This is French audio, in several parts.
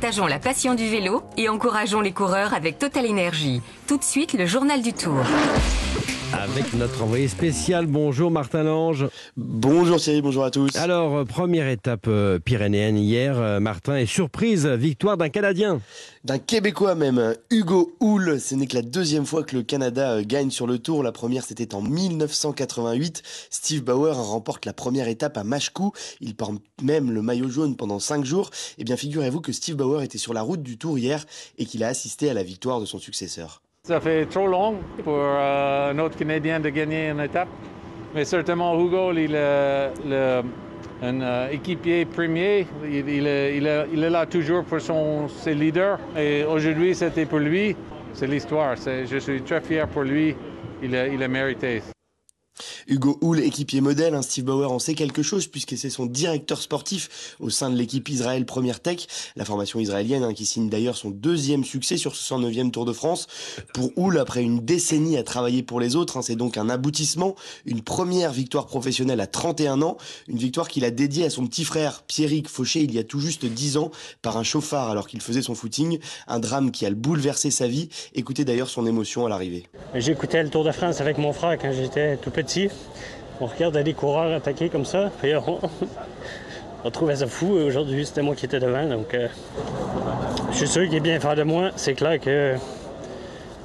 Partageons la passion du vélo et encourageons les coureurs avec Total Énergie. Tout de suite, le journal du Tour. Avec notre envoyé spécial, bonjour Martin Lange. Bonjour Thierry, bonjour à tous. Alors, euh, première étape euh, pyrénéenne hier, euh, Martin, et surprise, victoire d'un Canadien. D'un Québécois même, Hugo Hull. Ce n'est que la deuxième fois que le Canada gagne sur le tour. La première, c'était en 1988. Steve Bauer remporte la première étape à Mashkou. Il porte même le maillot jaune pendant cinq jours. Eh bien, figurez-vous que Steve Bauer était sur la route du tour hier et qu'il a assisté à la victoire de son successeur. Ça fait trop long pour euh, un autre Canadien de gagner une étape. Mais certainement, Hugo, il est le, un euh, équipier premier. Il, est, il, est, il, est, là toujours pour son, ses leaders. Et aujourd'hui, c'était pour lui. C'est l'histoire. Je suis très fier pour lui. Il a, a mérité. Hugo Hull, équipier modèle, hein, Steve Bauer en sait quelque chose puisque c'est son directeur sportif au sein de l'équipe Israël Première Tech, la formation israélienne hein, qui signe d'ailleurs son deuxième succès sur ce 109e Tour de France. Pour Hull, après une décennie à travailler pour les autres, hein, c'est donc un aboutissement, une première victoire professionnelle à 31 ans, une victoire qu'il a dédiée à son petit frère Pierrick Fauché il y a tout juste 10 ans par un chauffard alors qu'il faisait son footing, un drame qui a bouleversé sa vie. Écoutez d'ailleurs son émotion à l'arrivée. J'écoutais le Tour de France avec mon frère quand j'étais tout petit. On regarde des coureurs attaquer comme ça, puis on, on trouvait ça fou. Aujourd'hui, c'était moi qui étais devant, donc euh, je suis sûr qu'il est bien fier de moi. C'est clair que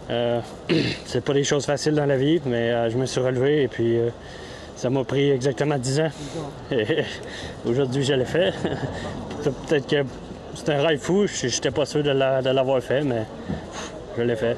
euh, c'est pas des choses faciles dans la vie, mais euh, je me suis relevé et puis euh, ça m'a pris exactement 10 ans. Aujourd'hui, je l'ai fait. Peut-être que c'est un rêve fou, j'étais pas sûr de l'avoir fait, mais je l'ai fait.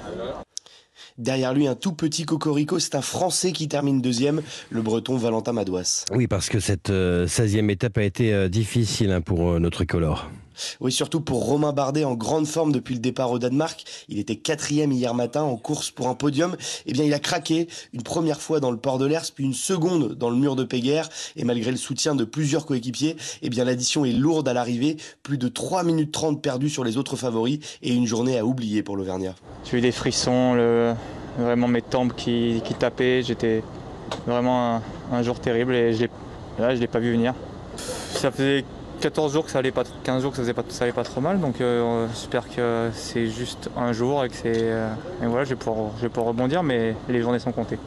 Derrière lui, un tout petit cocorico, c'est un Français qui termine deuxième, le Breton Valentin Madouas. Oui, parce que cette euh, 16e étape a été euh, difficile hein, pour euh, notre color. Oui, surtout pour Romain Bardet en grande forme depuis le départ au Danemark. Il était quatrième hier matin en course pour un podium. Eh bien, il a craqué une première fois dans le port de l'Ers, puis une seconde dans le mur de Péguerre. Et malgré le soutien de plusieurs coéquipiers, eh bien, l'addition est lourde à l'arrivée. Plus de 3 minutes 30 perdues sur les autres favoris et une journée à oublier pour l'Auvergnat. J'ai eu des frissons, vraiment mes tempes qui, tapaient. J'étais vraiment un, jour terrible et je là, je l'ai pas vu venir. Ça faisait 14 jours que ça allait pas, 15 jours que ça, faisait pas, ça allait pas trop mal, donc euh, j'espère que c'est juste un jour et que c'est, euh, et voilà, je vais, pouvoir, je vais pouvoir rebondir, mais les journées sont comptées.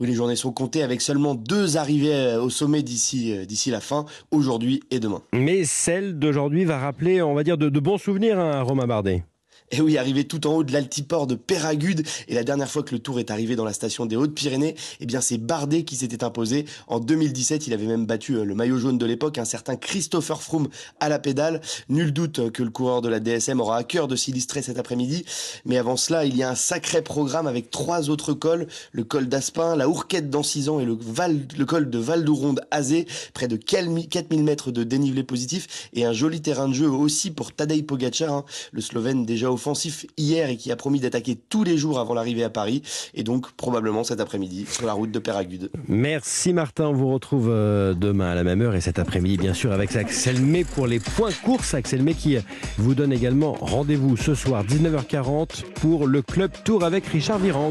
Oui, les journées sont comptées avec seulement deux arrivées au sommet d'ici d'ici la fin, aujourd'hui et demain. Mais celle d'aujourd'hui va rappeler, on va dire, de, de bons souvenirs à hein, Romain Bardet. Et oui, arrivé tout en haut de l'altiport de Péragude. Et la dernière fois que le Tour est arrivé dans la station des Hautes-Pyrénées, eh bien, c'est Bardet qui s'était imposé. En 2017, il avait même battu le maillot jaune de l'époque, un certain Christopher Froome à la pédale. Nul doute que le coureur de la DSM aura à cœur de s'illustrer cet après-midi. Mais avant cela, il y a un sacré programme avec trois autres cols. Le col d'Aspin, la Hourquette d'Ancizan et le, Val, le col de Val d'Ouronde Azé. Près de 4000 mètres de dénivelé positif et un joli terrain de jeu aussi pour Tadej Pogacar, hein, le Slovène déjà au offensif hier et qui a promis d'attaquer tous les jours avant l'arrivée à Paris et donc probablement cet après-midi sur la route de Péragude. Merci Martin, on vous retrouve demain à la même heure et cet après-midi bien sûr avec Axel May pour les points courses. Axel May qui vous donne également rendez-vous ce soir 19h40 pour le Club Tour avec Richard Virand.